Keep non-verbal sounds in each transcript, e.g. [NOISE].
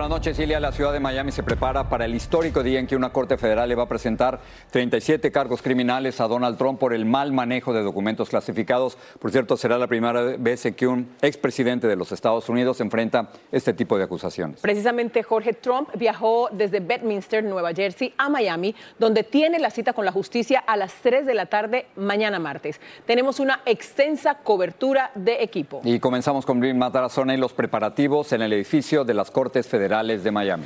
Buenas noches, Ilia. La ciudad de Miami se prepara para el histórico día en que una corte federal le va a presentar 37 cargos criminales a Donald Trump por el mal manejo de documentos clasificados. Por cierto, será la primera vez en que un expresidente de los Estados Unidos enfrenta este tipo de acusaciones. Precisamente Jorge Trump viajó desde Bedminster, Nueva Jersey, a Miami, donde tiene la cita con la justicia a las 3 de la tarde mañana martes. Tenemos una extensa cobertura de equipo. Y comenzamos con Bill Matarazona y los preparativos en el edificio de las Cortes Federales de Miami.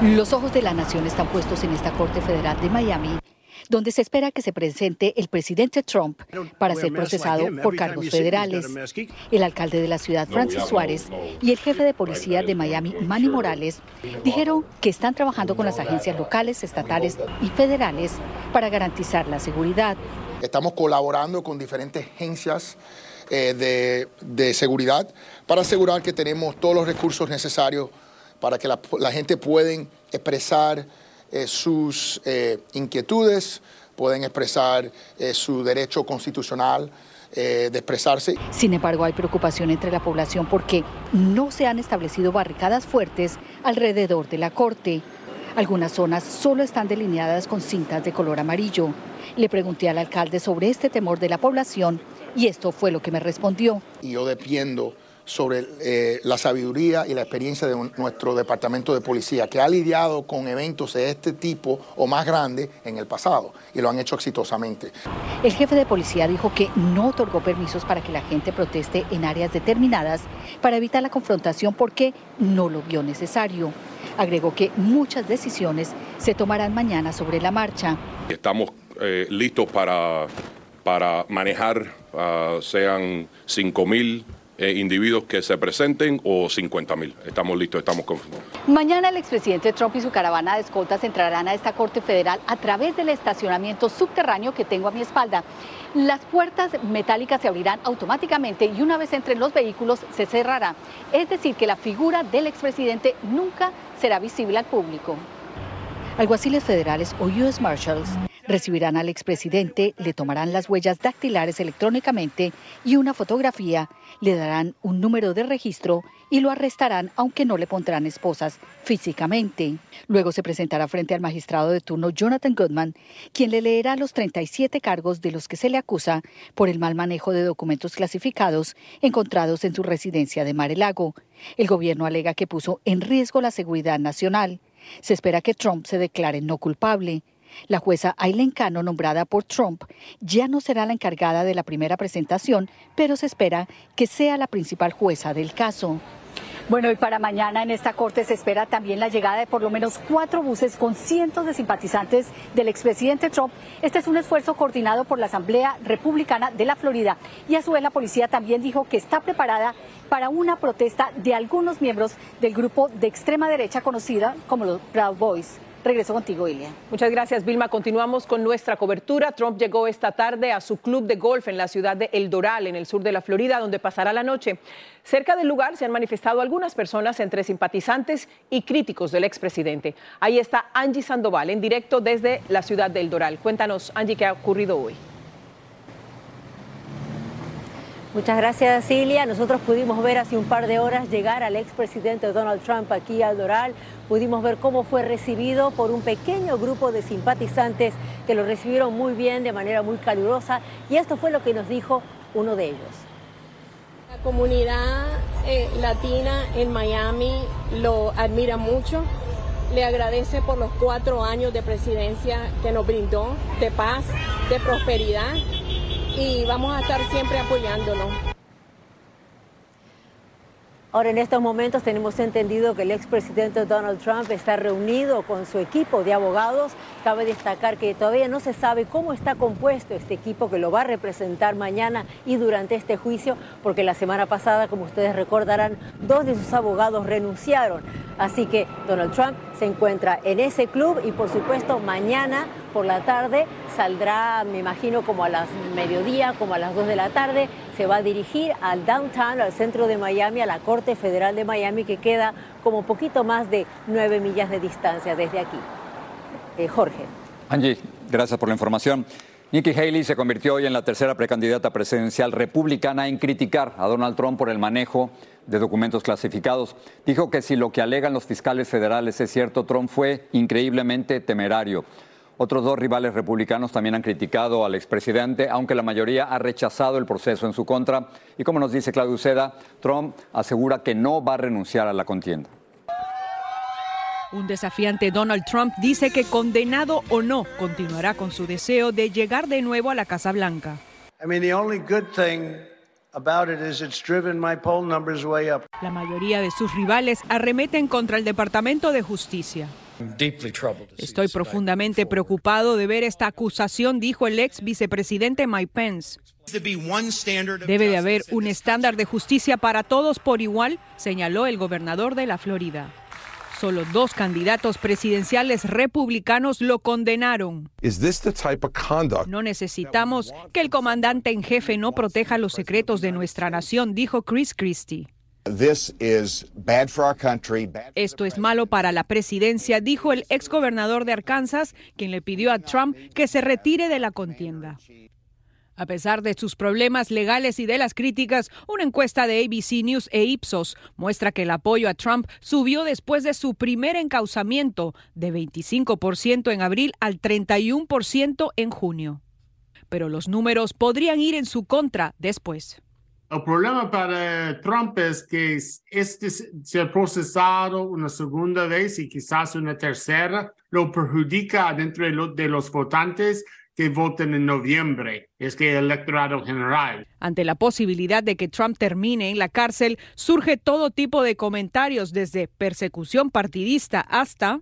Los ojos de la nación están puestos en esta Corte Federal de Miami, donde se espera que se presente el presidente Trump para ser procesado por cargos federales. El alcalde de la ciudad, Francis Suárez, y el jefe de policía de Miami, Manny Morales, dijeron que están trabajando con las agencias locales, estatales y federales para garantizar la seguridad. Estamos colaborando con diferentes agencias eh, de, de seguridad para asegurar que tenemos todos los recursos necesarios para que la, gente pueda expresar eh, sus eh, inquietudes, pueden expresar su derecho constitucional de expresarse. Sin embargo, hay preocupación entre la población porque no se han establecido barricadas fuertes alrededor de la corte. Algunas zonas solo están delineadas con cintas de color amarillo. Le pregunté al alcalde sobre este temor de la población y esto fue lo que me respondió. Y yo dependo sobre eh, la sabiduría y la experiencia de un- nuestro departamento de policía, que ha lidiado con eventos de este tipo o más grandes en el pasado y lo han hecho exitosamente. El jefe de policía dijo que no otorgó permisos para que la gente proteste en áreas determinadas para evitar la confrontación porque no lo vio necesario. Agregó que muchas decisiones se tomarán mañana sobre la marcha. Estamos eh, listos para, para manejar, ah, sean 5 mil individuos que se presenten o 50 mil. Estamos listos, estamos conformes. Mañana el expresidente Trump y su caravana de escoltas entrarán a esta Corte Federal a través del estacionamiento subterráneo que tengo a mi espalda. Las puertas metálicas se abrirán automáticamente y una vez entren los vehículos se cerrará. Es decir, que la figura del expresidente nunca será visible al público. Alguaciles federales o U.S. Marshals recibirán al expresidente, le tomarán las huellas dactilares electrónicamente y una fotografía, le darán un número de registro y lo arrestarán aunque no le pondrán esposas físicamente. Luego se presentará frente al magistrado de turno Jonathan Goodman, quien le leerá los 37 cargos de los que se le acusa por el mal manejo de documentos clasificados encontrados en su residencia de Mar-el-Lago. El gobierno alega que puso en riesgo la seguridad nacional. Se espera que Trump se declare no culpable. La jueza Aileen Cano, nombrada por Trump, ya no será la encargada de la primera presentación, pero se espera que sea la principal jueza del caso. Bueno, y para mañana en esta corte se espera también la llegada de por lo menos cuatro buses con cientos de simpatizantes del expresidente Trump. Este es un esfuerzo coordinado por la Asamblea Republicana de la Florida. Y a su vez la policía también dijo que está preparada para una protesta de algunos miembros del grupo de extrema derecha conocida como los Proud Boys. Regreso contigo, Ilia. Muchas gracias, Vilma. Continuamos con nuestra cobertura. Trump llegó esta tarde a su club de golf en la ciudad de El Doral, en el sur de la Florida, donde pasará la noche. Cerca del lugar se han manifestado algunas personas entre simpatizantes y críticos del expresidente. Ahí está Angie Sandoval en directo desde la ciudad de El Doral. Cuéntanos, Angie, qué ha ocurrido hoy. Muchas gracias, Cilia. Nosotros pudimos ver hace un par de horas llegar al expresidente Donald Trump aquí al Doral. Pudimos ver cómo fue recibido por un pequeño grupo de simpatizantes que lo recibieron muy bien, de manera muy calurosa. Y esto fue lo que nos dijo uno de ellos. La comunidad eh, latina en Miami lo admira mucho. Le agradece por los cuatro años de presidencia que nos brindó, de paz, de prosperidad y vamos a estar siempre apoyándolo. Ahora, en estos momentos tenemos entendido que el expresidente Donald Trump está reunido con su equipo de abogados. Cabe destacar que todavía no se sabe cómo está compuesto este equipo que lo va a representar mañana y durante este juicio, porque la semana pasada, como ustedes recordarán, dos de sus abogados renunciaron. Así que Donald Trump se encuentra en ese club y por supuesto mañana por la tarde saldrá, me imagino, como a las mediodía, como a las 2 de la tarde, se va a dirigir al downtown, al centro de Miami, a la Corte Federal de Miami, que queda como poquito más de 9 millas de distancia desde aquí. Eh, Jorge. Angie, gracias por la información. Nikki Haley se convirtió hoy en la tercera precandidata presidencial republicana en criticar a Donald Trump por el manejo de documentos clasificados. Dijo que si lo que alegan los fiscales federales es cierto, Trump fue increíblemente temerario. Otros dos rivales republicanos también han criticado al expresidente, aunque la mayoría ha rechazado el proceso en su contra. Y como nos dice Claudio Seda, Trump asegura que no va a renunciar a la contienda. Un desafiante Donald Trump dice que condenado o no, continuará con su deseo de llegar de nuevo a la Casa Blanca. La mayoría de sus rivales arremeten contra el Departamento de Justicia. Estoy profundamente preocupado de ver esta acusación, dijo el ex vicepresidente Mike Pence. Debe de haber un estándar de justicia para todos por igual, señaló el gobernador de la Florida. Solo dos candidatos presidenciales republicanos lo condenaron. No necesitamos que el comandante en jefe no proteja los secretos de nuestra nación, dijo Chris Christie. Esto es malo para la presidencia, dijo el exgobernador de Arkansas, quien le pidió a Trump que se retire de la contienda. A pesar de sus problemas legales y de las críticas, una encuesta de ABC News e Ipsos muestra que el apoyo a Trump subió después de su primer encauzamiento de 25% en abril al 31% en junio. Pero los números podrían ir en su contra después. El problema para Trump es que este se ha procesado una segunda vez y quizás una tercera, lo perjudica dentro de los votantes que voten en noviembre, es que el electorado general. Ante la posibilidad de que Trump termine en la cárcel, surge todo tipo de comentarios, desde persecución partidista hasta...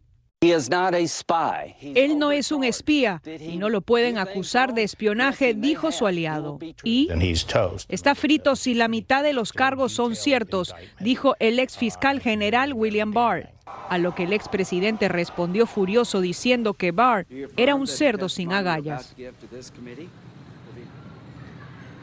Él no es un espía y no lo pueden acusar de espionaje, dijo su aliado. Y está frito si la mitad de los cargos son ciertos, dijo el ex fiscal general William Barr. A lo que el expresidente respondió furioso diciendo que Barr era un cerdo sin agallas.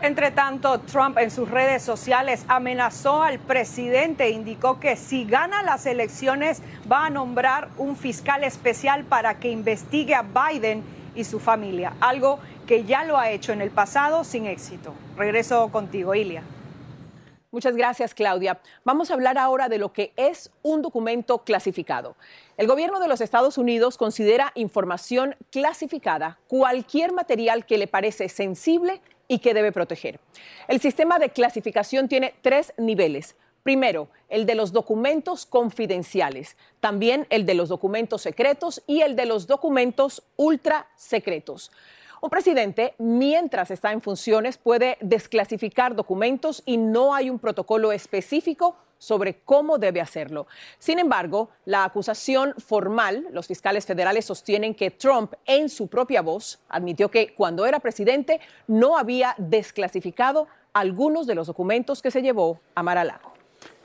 Entre tanto, Trump en sus redes sociales amenazó al presidente e indicó que si gana las elecciones va a nombrar un fiscal especial para que investigue a Biden y su familia, algo que ya lo ha hecho en el pasado sin éxito. Regreso contigo, Ilia. Muchas gracias, Claudia. Vamos a hablar ahora de lo que es un documento clasificado. El gobierno de los Estados Unidos considera información clasificada cualquier material que le parece sensible y que debe proteger. El sistema de clasificación tiene tres niveles. Primero, el de los documentos confidenciales, también el de los documentos secretos y el de los documentos ultra secretos. Un presidente, mientras está en funciones, puede desclasificar documentos y no hay un protocolo específico sobre cómo debe hacerlo. Sin embargo, la acusación formal, los fiscales federales sostienen que Trump, en su propia voz, admitió que cuando era presidente no había desclasificado algunos de los documentos que se llevó a Mar-a-Lago.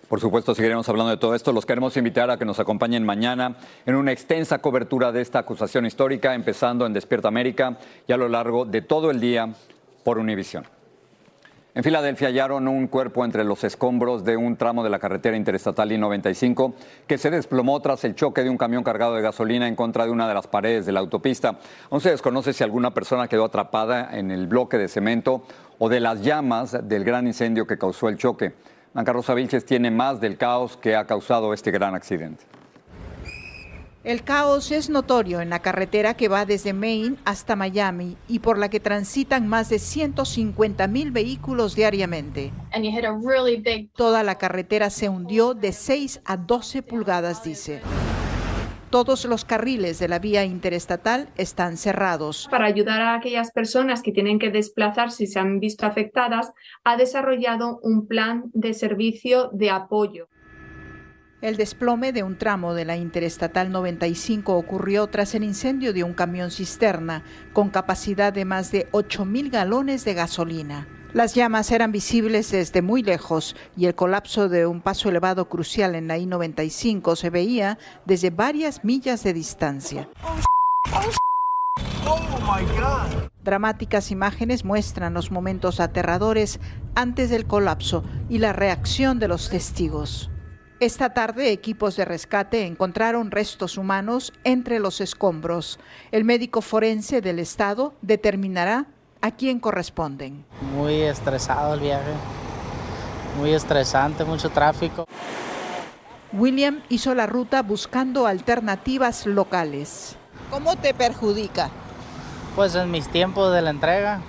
Por supuesto, seguiremos hablando de todo esto. Los queremos invitar a que nos acompañen mañana en una extensa cobertura de esta acusación histórica, empezando en Despierta América y a lo largo de todo el día por Univisión. En Filadelfia hallaron un cuerpo entre los escombros de un tramo de la carretera interestatal I-95 que se desplomó tras el choque de un camión cargado de gasolina en contra de una de las paredes de la autopista. Aún se desconoce si alguna persona quedó atrapada en el bloque de cemento o de las llamas del gran incendio que causó el choque. Blanca Rosa Vilches tiene más del caos que ha causado este gran accidente. El caos es notorio en la carretera que va desde Maine hasta Miami y por la que transitan más de 150 mil vehículos diariamente. Toda la carretera se hundió de 6 a 12 pulgadas, dice. Todos los carriles de la vía interestatal están cerrados. Para ayudar a aquellas personas que tienen que desplazarse y se han visto afectadas, ha desarrollado un plan de servicio de apoyo. El desplome de un tramo de la Interestatal 95 ocurrió tras el incendio de un camión cisterna con capacidad de más de 8.000 galones de gasolina. Las llamas eran visibles desde muy lejos y el colapso de un paso elevado crucial en la I-95 se veía desde varias millas de distancia. Dramáticas imágenes muestran los momentos aterradores antes del colapso y la reacción de los testigos. Esta tarde equipos de rescate encontraron restos humanos entre los escombros. El médico forense del estado determinará a quién corresponden. Muy estresado el viaje, muy estresante, mucho tráfico. William hizo la ruta buscando alternativas locales. ¿Cómo te perjudica? Pues en mis tiempos de la entrega,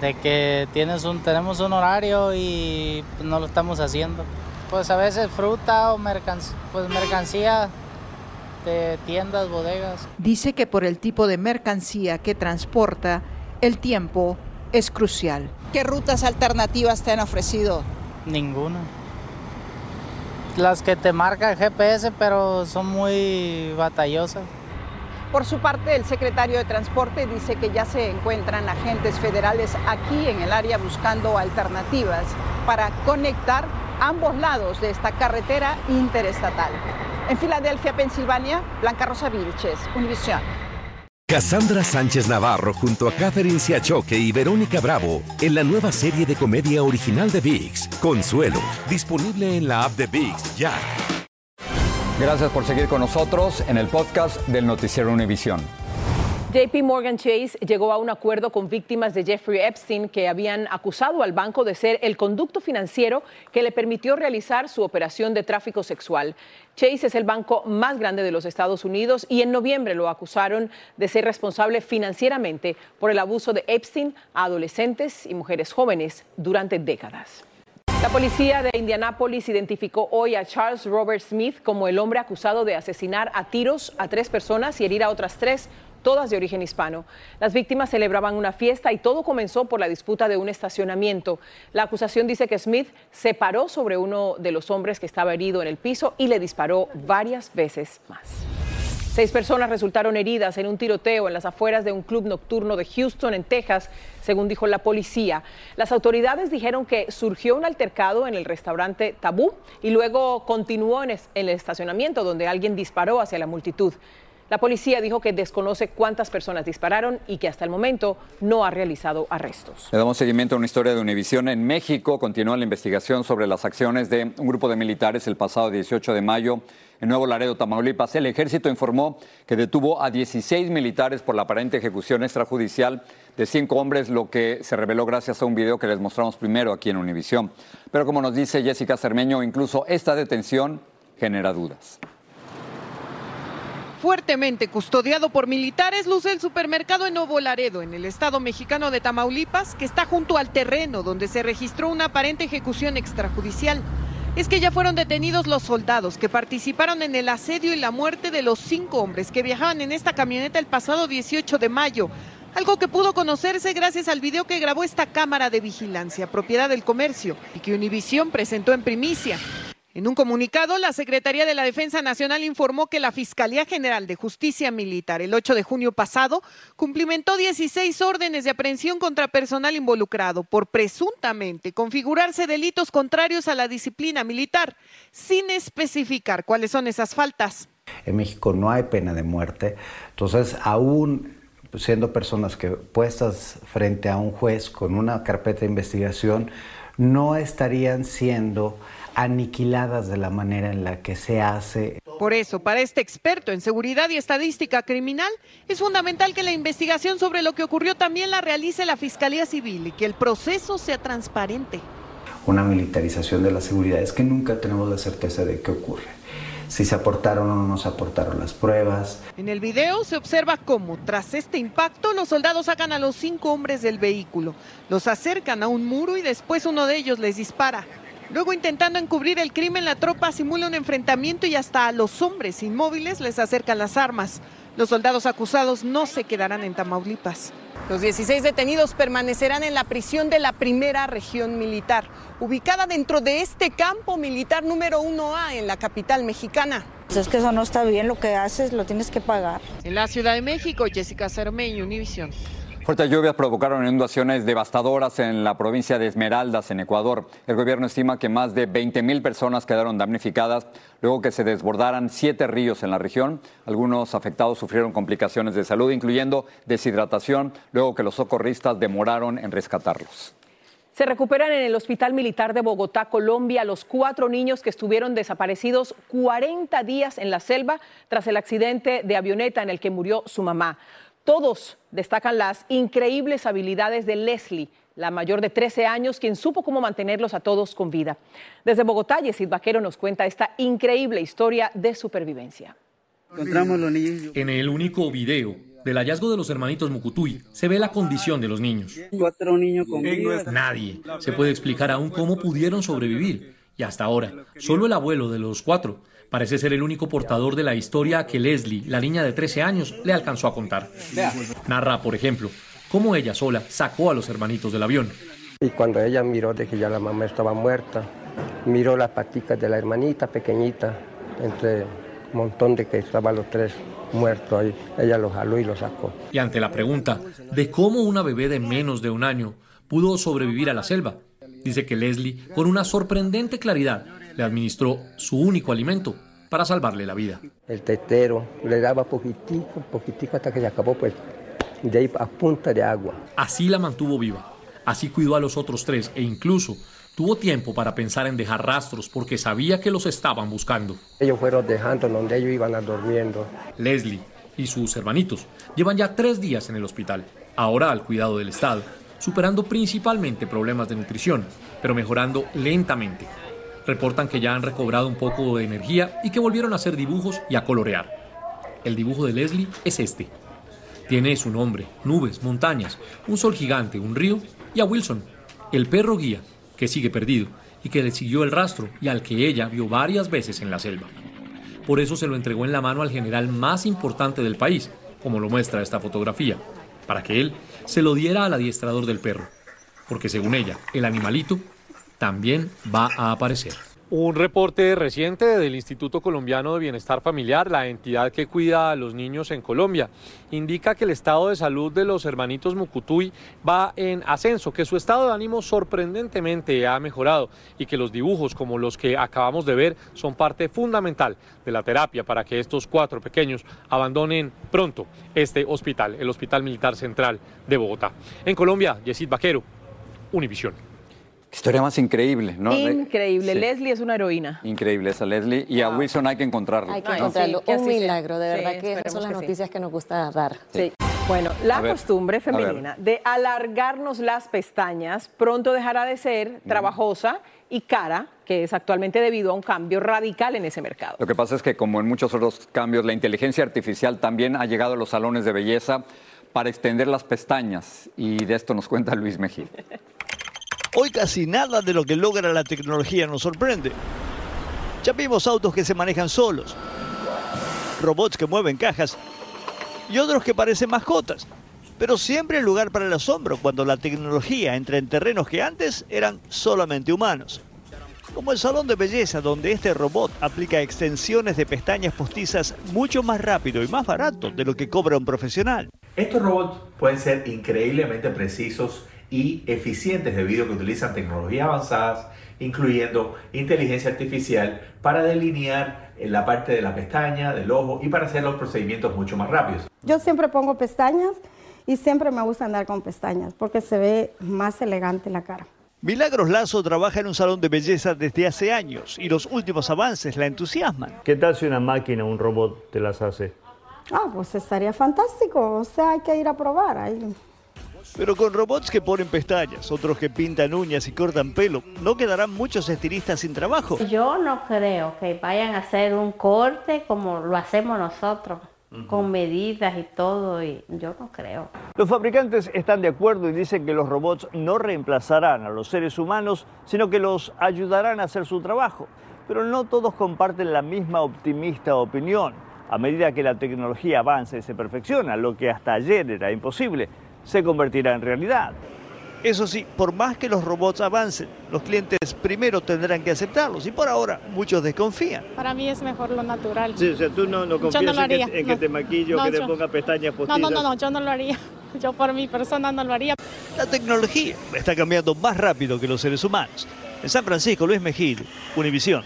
de que tienes un, tenemos un horario y no lo estamos haciendo. Pues a veces fruta o pues mercancía de tiendas, bodegas. Dice que por el tipo de mercancía que transporta, el tiempo es crucial. ¿Qué rutas alternativas te han ofrecido? Ninguna. Las que te marca el GPS, pero son muy batallosas. Por su parte, el secretario de Transporte dice que ya se encuentran agentes federales aquí en el área buscando alternativas para conectar ambos lados de esta carretera interestatal. En Filadelfia, Pensilvania, Blanca Rosa Vilches, Univisión. Cassandra Sánchez Navarro junto a Catherine Siachoque y Verónica Bravo en la nueva serie de comedia original de VIX, Consuelo, disponible en la app de VIX ya. Gracias por seguir con nosotros en el podcast del Noticiero Univisión. JP Morgan Chase llegó a un acuerdo con víctimas de Jeffrey Epstein que habían acusado al banco de ser el conducto financiero que le permitió realizar su operación de tráfico sexual. Chase es el banco más grande de los Estados Unidos y en noviembre lo acusaron de ser responsable financieramente por el abuso de Epstein a adolescentes y mujeres jóvenes durante décadas. La policía de Indianápolis identificó hoy a Charles Robert Smith como el hombre acusado de asesinar a tiros a tres personas y herir a otras tres todas de origen hispano. Las víctimas celebraban una fiesta y todo comenzó por la disputa de un estacionamiento. La acusación dice que Smith se paró sobre uno de los hombres que estaba herido en el piso y le disparó varias veces más. Seis personas resultaron heridas en un tiroteo en las afueras de un club nocturno de Houston, en Texas, según dijo la policía. Las autoridades dijeron que surgió un altercado en el restaurante Tabú y luego continuó en el estacionamiento donde alguien disparó hacia la multitud. La policía dijo que desconoce cuántas personas dispararon y que hasta el momento no ha realizado arrestos. Le damos seguimiento a una historia de Univisión. En México continúa la investigación sobre las acciones de un grupo de militares el pasado 18 de mayo en Nuevo Laredo, Tamaulipas. El ejército informó que detuvo a 16 militares por la aparente ejecución extrajudicial de cinco hombres, lo que se reveló gracias a un video que les mostramos primero aquí en Univisión. Pero como nos dice Jessica Cermeño, incluso esta detención genera dudas fuertemente custodiado por militares, luce el supermercado en Nuevo Laredo, en el estado mexicano de Tamaulipas, que está junto al terreno donde se registró una aparente ejecución extrajudicial. Es que ya fueron detenidos los soldados que participaron en el asedio y la muerte de los cinco hombres que viajaban en esta camioneta el pasado 18 de mayo. Algo que pudo conocerse gracias al video que grabó esta cámara de vigilancia, propiedad del comercio, y que Univisión presentó en primicia. En un comunicado, la Secretaría de la Defensa Nacional informó que la Fiscalía General de Justicia Militar el 8 de junio pasado cumplimentó 16 órdenes de aprehensión contra personal involucrado por presuntamente configurarse delitos contrarios a la disciplina militar, sin especificar cuáles son esas faltas. En México no hay pena de muerte, entonces aún siendo personas que puestas frente a un juez con una carpeta de investigación, no estarían siendo aniquiladas de la manera en la que se hace. Por eso, para este experto en seguridad y estadística criminal, es fundamental que la investigación sobre lo que ocurrió también la realice la Fiscalía Civil y que el proceso sea transparente. Una militarización de la seguridad es que nunca tenemos la certeza de qué ocurre. Si se aportaron o no se aportaron las pruebas. En el video se observa cómo, tras este impacto, los soldados sacan a los cinco hombres del vehículo, los acercan a un muro y después uno de ellos les dispara. Luego, intentando encubrir el crimen, la tropa simula un enfrentamiento y hasta a los hombres inmóviles les acercan las armas. Los soldados acusados no se quedarán en Tamaulipas. Los 16 detenidos permanecerán en la prisión de la primera región militar, ubicada dentro de este campo militar número 1A en la capital mexicana. Pues es que eso no está bien, lo que haces lo tienes que pagar. En la Ciudad de México, Jessica Cermeño, Univisión. Fuertes lluvias provocaron inundaciones devastadoras en la provincia de Esmeraldas, en Ecuador. El gobierno estima que más de 20 mil personas quedaron damnificadas luego que se desbordaran siete ríos en la región. Algunos afectados sufrieron complicaciones de salud, incluyendo deshidratación, luego que los socorristas demoraron en rescatarlos. Se recuperan en el Hospital Militar de Bogotá, Colombia, los cuatro niños que estuvieron desaparecidos 40 días en la selva tras el accidente de avioneta en el que murió su mamá. Todos destacan las increíbles habilidades de Leslie, la mayor de 13 años, quien supo cómo mantenerlos a todos con vida. Desde Bogotá, Yesid Vaquero nos cuenta esta increíble historia de supervivencia. En el único video del hallazgo de los hermanitos Mucutuy se ve la condición de los niños. Cuatro niños con Nadie se puede explicar aún cómo pudieron sobrevivir. Y hasta ahora, solo el abuelo de los cuatro Parece ser el único portador de la historia que Leslie, la niña de 13 años, le alcanzó a contar. Narra, por ejemplo, cómo ella sola sacó a los hermanitos del avión. Y cuando ella miró de que ya la mamá estaba muerta, miró las paticas de la hermanita pequeñita, entre un montón de que estaban los tres muertos ahí. Ella los jaló y los sacó. Y ante la pregunta de cómo una bebé de menos de un año pudo sobrevivir a la selva, dice que Leslie, con una sorprendente claridad, le administró su único alimento para salvarle la vida. El tetero le daba poquitico, poquitico hasta que se acabó, pues de ahí a punta de agua. Así la mantuvo viva, así cuidó a los otros tres e incluso tuvo tiempo para pensar en dejar rastros porque sabía que los estaban buscando. Ellos fueron dejando donde ellos iban a durmiendo. Leslie y sus hermanitos llevan ya tres días en el hospital, ahora al cuidado del Estado, superando principalmente problemas de nutrición, pero mejorando lentamente reportan que ya han recobrado un poco de energía y que volvieron a hacer dibujos y a colorear. El dibujo de Leslie es este. Tiene su nombre, nubes, montañas, un sol gigante, un río y a Wilson, el perro guía, que sigue perdido y que le siguió el rastro y al que ella vio varias veces en la selva. Por eso se lo entregó en la mano al general más importante del país, como lo muestra esta fotografía, para que él se lo diera al adiestrador del perro, porque según ella, el animalito también va a aparecer. Un reporte reciente del Instituto Colombiano de Bienestar Familiar, la entidad que cuida a los niños en Colombia, indica que el estado de salud de los hermanitos Mucutuy va en ascenso, que su estado de ánimo sorprendentemente ha mejorado y que los dibujos como los que acabamos de ver son parte fundamental de la terapia para que estos cuatro pequeños abandonen pronto este hospital, el Hospital Militar Central de Bogotá. En Colombia, Yesid Vaquero, Univisión. Historia más increíble, ¿no? Increíble. Leslie es una heroína. Increíble esa Leslie. Y a Wilson hay que encontrarlo. Hay que encontrarlo. Un milagro, de verdad que esas son las noticias que nos gusta dar. Sí. Bueno, la costumbre femenina de alargarnos las pestañas pronto dejará de ser trabajosa y cara, que es actualmente debido a un cambio radical en ese mercado. Lo que pasa es que como en muchos otros cambios, la inteligencia artificial también ha llegado a los salones de belleza para extender las pestañas y de esto nos cuenta Luis Mejía. [LAUGHS] Hoy casi nada de lo que logra la tecnología nos sorprende. Ya vimos autos que se manejan solos, robots que mueven cajas y otros que parecen mascotas. Pero siempre hay lugar para el asombro cuando la tecnología entra en terrenos que antes eran solamente humanos. Como el salón de belleza donde este robot aplica extensiones de pestañas postizas mucho más rápido y más barato de lo que cobra un profesional. Estos robots pueden ser increíblemente precisos y eficientes debido a que utilizan tecnologías avanzadas, incluyendo inteligencia artificial, para delinear la parte de la pestaña, del ojo y para hacer los procedimientos mucho más rápidos. Yo siempre pongo pestañas y siempre me gusta andar con pestañas porque se ve más elegante la cara. Milagros Lazo trabaja en un salón de belleza desde hace años y los últimos avances la entusiasman. ¿Qué tal si una máquina, un robot te las hace? Ah, pues estaría fantástico. O sea, hay que ir a probar ahí. Pero con robots que ponen pestañas, otros que pintan uñas y cortan pelo, ¿no quedarán muchos estilistas sin trabajo? Yo no creo que vayan a hacer un corte como lo hacemos nosotros con medidas y todo, y yo no creo. Los fabricantes están de acuerdo y dicen que los robots no reemplazarán a los seres humanos, sino que los ayudarán a hacer su trabajo. Pero no todos comparten la misma optimista opinión. A medida que la tecnología avanza y se perfecciona, lo que hasta ayer era imposible, se convertirá en realidad. Eso sí, por más que los robots avancen, los clientes primero tendrán que aceptarlos y por ahora muchos desconfían. Para mí es mejor lo natural. Sí, o sea, tú no, no confías en, que, te maquillo, que te ponga pestañas postizas. No, no, no, no, yo no lo haría. [LAUGHS] Yo por mi persona no lo haría. La tecnología está cambiando más rápido que los seres humanos. En San Francisco, Luis Mejid, Univisión.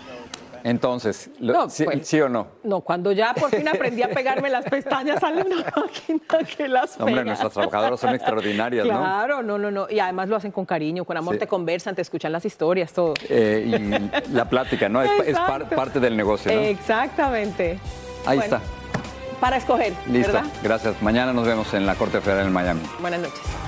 Entonces, pues, ¿sí, o no? No, cuando ya por fin aprendí a [LAUGHS] pegarme las pestañas a una máquina que las pega. Hombre, nuestras trabajadoras son extraordinarias, ¿no? Claro, no, no, no. Y además lo hacen con cariño, con amor, te conversan, te escuchan las historias, todo. Eh, y la plática, ¿no? Es, parte del negocio, ¿no? Exactamente. Ahí está. Para escoger, Listo, gracias. Mañana nos vemos en la Corte Federal en Miami. Buenas noches.